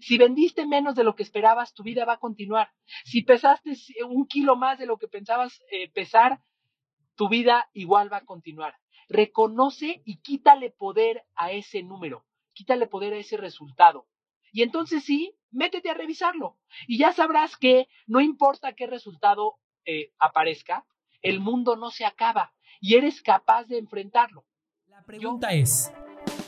Si vendiste menos de lo que esperabas, tu vida va a continuar. Si pesaste un kilo más de lo que pensabas eh, pesar, tu vida igual va a continuar. Reconoce y quítale poder a ese número, quítale poder a ese resultado. Y entonces sí, métete a revisarlo. Y ya sabrás que no importa qué resultado eh, aparezca, el mundo no se acaba y eres capaz de enfrentarlo. La pregunta es,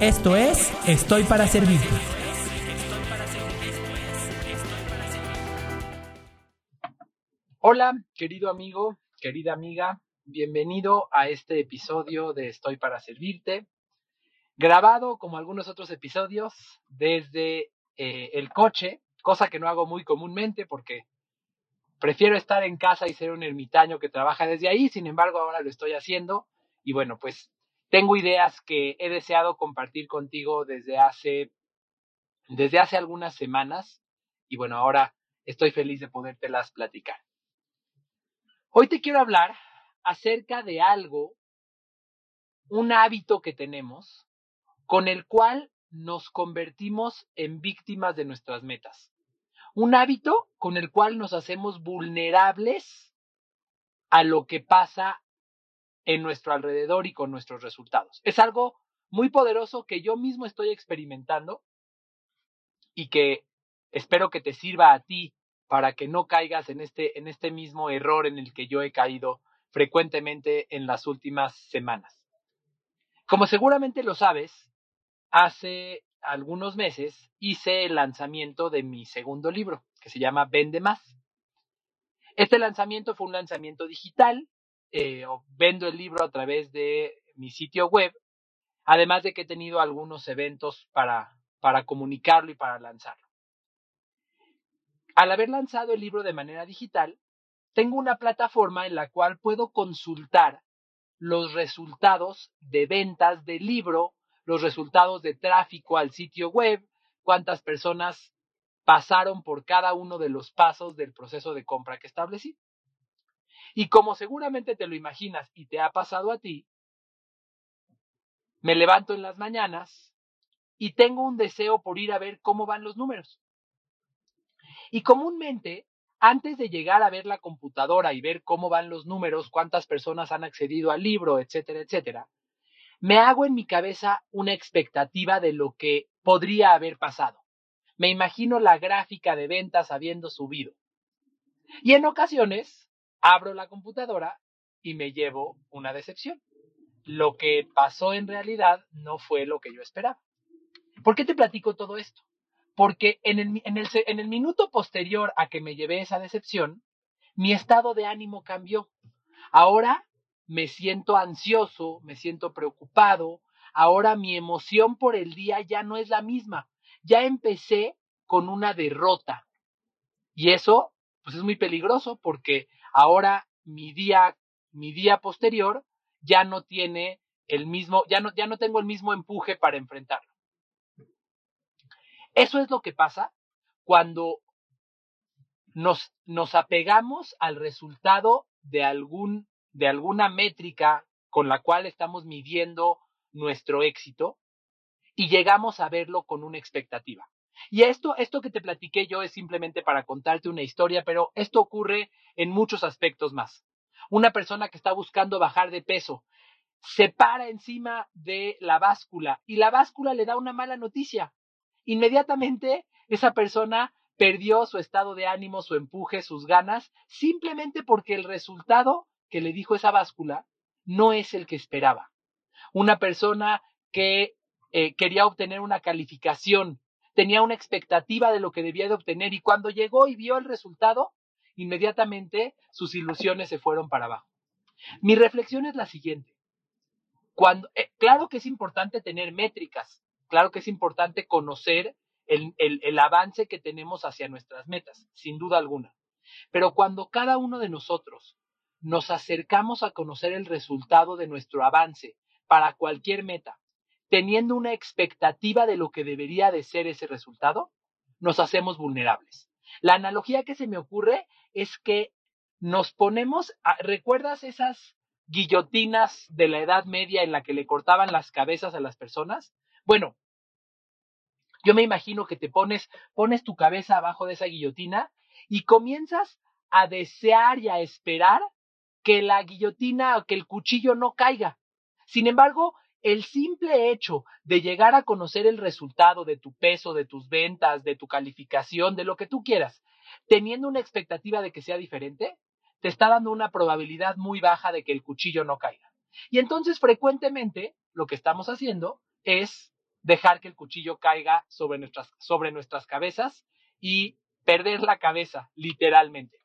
Esto es Estoy para Servirte. Hola, querido amigo, querida amiga, bienvenido a este episodio de Estoy para Servirte grabado como algunos otros episodios desde eh, el coche, cosa que no hago muy comúnmente porque prefiero estar en casa y ser un ermitaño que trabaja desde ahí, sin embargo ahora lo estoy haciendo y bueno, pues tengo ideas que he deseado compartir contigo desde hace desde hace algunas semanas y bueno, ahora estoy feliz de podértelas platicar. Hoy te quiero hablar acerca de algo, un hábito que tenemos con el cual nos convertimos en víctimas de nuestras metas. Un hábito con el cual nos hacemos vulnerables a lo que pasa en nuestro alrededor y con nuestros resultados. Es algo muy poderoso que yo mismo estoy experimentando y que espero que te sirva a ti para que no caigas en este, en este mismo error en el que yo he caído frecuentemente en las últimas semanas. Como seguramente lo sabes, hace algunos meses hice el lanzamiento de mi segundo libro, que se llama Vende Más. Este lanzamiento fue un lanzamiento digital, eh, vendo el libro a través de mi sitio web, además de que he tenido algunos eventos para, para comunicarlo y para lanzarlo. Al haber lanzado el libro de manera digital, tengo una plataforma en la cual puedo consultar los resultados de ventas del libro los resultados de tráfico al sitio web, cuántas personas pasaron por cada uno de los pasos del proceso de compra que establecí. Y como seguramente te lo imaginas y te ha pasado a ti, me levanto en las mañanas y tengo un deseo por ir a ver cómo van los números. Y comúnmente, antes de llegar a ver la computadora y ver cómo van los números, cuántas personas han accedido al libro, etcétera, etcétera, me hago en mi cabeza una expectativa de lo que podría haber pasado. Me imagino la gráfica de ventas habiendo subido. Y en ocasiones abro la computadora y me llevo una decepción. Lo que pasó en realidad no fue lo que yo esperaba. ¿Por qué te platico todo esto? Porque en el, en el, minuto posterior a que me llevé esa decepción, mi estado de ánimo cambió. Ahora me siento ansioso, me siento preocupado, ahora mi emoción por el día ya no es la misma, ya empecé con una derrota. Y eso, pues es muy peligroso porque ahora mi día, mi día posterior ya no tiene el mismo, ya no, ya no tengo el mismo empuje para enfrentarlo. Eso es lo que pasa cuando nos, nos apegamos al resultado de algún de alguna métrica con la cual estamos midiendo nuestro éxito y llegamos a verlo con una expectativa. Y esto, esto que te platiqué yo es simplemente para contarte una historia, pero esto ocurre en muchos aspectos más. Una persona que está buscando bajar de peso se para encima de la báscula y la báscula le da una mala noticia. Inmediatamente esa persona perdió su estado de ánimo, su empuje, sus ganas, simplemente porque el resultado que le dijo esa báscula no es el que esperaba. Una persona que eh, quería obtener una calificación, tenía una expectativa de lo que debía de obtener y cuando llegó y vio el resultado, inmediatamente sus ilusiones se fueron para abajo. Mi reflexión es la siguiente. Cuando, eh, claro que es importante tener métricas, claro que es importante conocer el, el avance que tenemos hacia nuestras metas, sin duda alguna. Pero cuando cada uno de nosotros nos acercamos a conocer el resultado de nuestro avance para cualquier meta, teniendo una expectativa de lo que debería de ser ese resultado, nos hacemos vulnerables. La analogía que se me ocurre es que nos ponemos, ¿recuerdas esas guillotinas de la Edad Media en la que le cortaban las cabezas a las personas? Bueno, yo me imagino que te pones, pones tu cabeza abajo de esa guillotina y comienzas a desear y a esperar que la guillotina que el cuchillo no caiga. Sin embargo, el simple hecho de llegar a conocer el resultado de tu peso, de tus ventas, de tu calificación, de lo que tú quieras, teniendo una expectativa de que sea diferente, te está dando una probabilidad muy baja de que el cuchillo no caiga. Y entonces frecuentemente lo que estamos haciendo es dejar que el cuchillo caiga sobre nuestras, sobre nuestras cabezas y perder la cabeza, literalmente.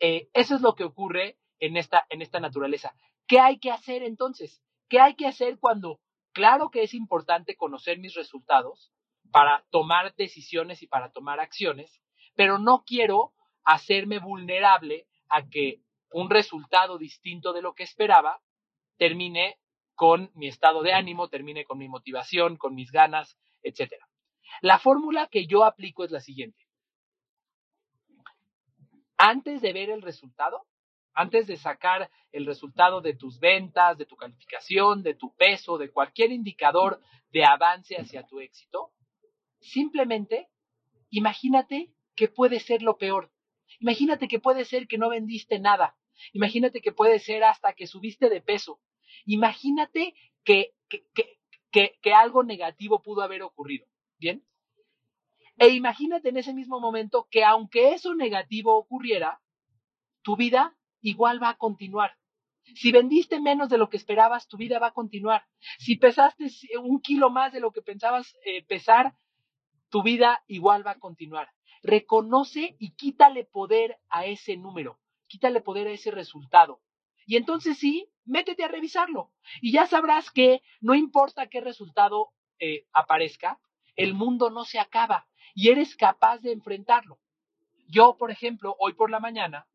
Eh, eso es lo que ocurre en esta, en esta naturaleza. ¿Qué hay que hacer entonces? ¿Qué hay que hacer cuando, claro que es importante conocer mis resultados para tomar decisiones y para tomar acciones, pero no quiero hacerme vulnerable a que un resultado distinto de lo que esperaba termine con mi estado de ánimo, termine con mi motivación, con mis ganas, etc. La fórmula que yo aplico es la siguiente. Antes de ver el resultado, antes de sacar el resultado de tus ventas, de tu calificación, de tu peso, de cualquier indicador de avance hacia tu éxito, simplemente imagínate que puede ser lo peor. Imagínate que puede ser que no vendiste nada. Imagínate que puede ser hasta que subiste de peso. Imagínate que, que, que algo negativo pudo haber ocurrido. ¿Bien? E imagínate en ese mismo momento que aunque eso negativo ocurriera, tu vida igual va a continuar. Si vendiste menos de lo que esperabas, tu vida va a continuar. Si pesaste un kilo más de lo que pensabas eh, pesar, tu vida igual va a continuar. Reconoce y quítale poder a ese número, quítale poder a ese resultado. Y entonces sí, métete a revisarlo. Y ya sabrás que no importa qué resultado eh, aparezca, el mundo no se acaba y eres capaz de enfrentarlo. Yo, por ejemplo, hoy por la mañana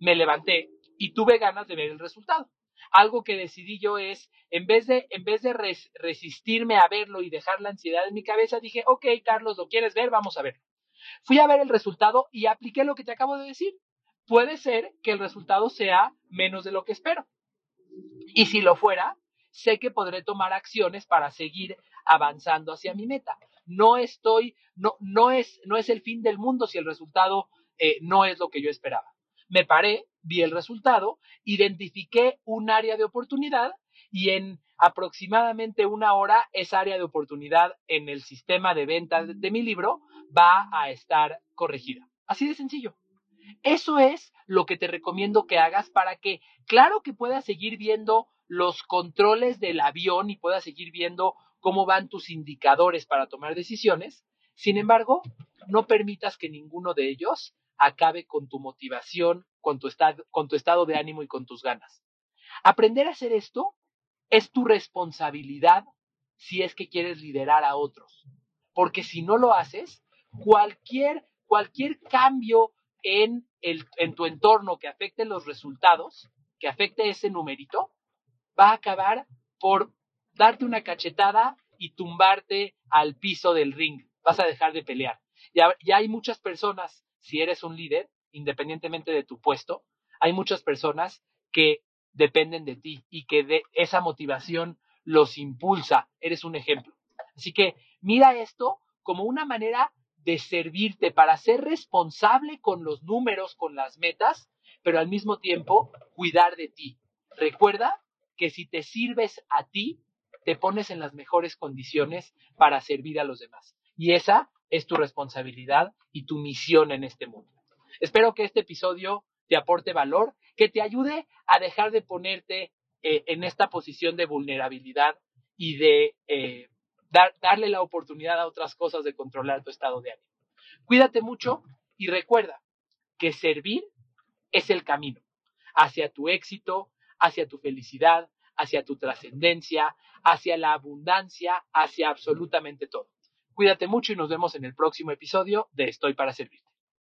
me levanté y tuve ganas de ver el resultado. Algo que decidí yo es, en vez de, en vez de resistirme a verlo y dejar la ansiedad en mi cabeza, dije, ok, Carlos, ¿lo quieres ver? Vamos a ver. Fui a ver el resultado y apliqué lo que te acabo de decir. Puede ser que el resultado sea menos de lo que espero. Y si lo fuera, sé que podré tomar acciones para seguir avanzando hacia mi meta. No estoy, no, no es, no es el fin del mundo si el resultado eh, no es lo que yo esperaba me paré, vi el resultado, identifiqué un área de oportunidad y en aproximadamente una hora esa área de oportunidad en el sistema de ventas de mi libro va a estar corregida. Así de sencillo. Eso es lo que te recomiendo que hagas para que, claro que puedas seguir viendo los controles del avión y puedas seguir viendo cómo van tus indicadores para tomar decisiones. Sin embargo, no permitas que ninguno de ellos acabe con tu motivación, con tu, estado, con tu estado de ánimo y con tus ganas. Aprender a hacer esto es tu responsabilidad si es que quieres liderar a otros. Porque si no lo haces, cualquier, cualquier cambio en, el, en tu entorno que afecte los resultados, que afecte ese numerito, va a acabar por darte una cachetada y tumbarte al piso del ring. Vas a dejar de pelear. Ya, ya hay muchas personas si eres un líder, independientemente de tu puesto, hay muchas personas que dependen de ti y que de esa motivación los impulsa. Eres un ejemplo. Así que mira esto como una manera de servirte para ser responsable con los números, con las metas, pero al mismo tiempo cuidar de ti. Recuerda que si te sirves a ti, te pones en las mejores condiciones para servir a los demás. Y esa es tu responsabilidad y tu misión en este mundo. Espero que este episodio te aporte valor, que te ayude a dejar de ponerte eh, en esta posición de vulnerabilidad y de eh, darle la oportunidad a otras cosas de controlar tu estado de ánimo. Cuídate mucho y recuerda que servir es el camino hacia tu éxito, hacia tu felicidad, hacia tu trascendencia, hacia la abundancia, hacia absolutamente todo. Cuídate mucho y nos vemos en el próximo episodio de Estoy para Servirte.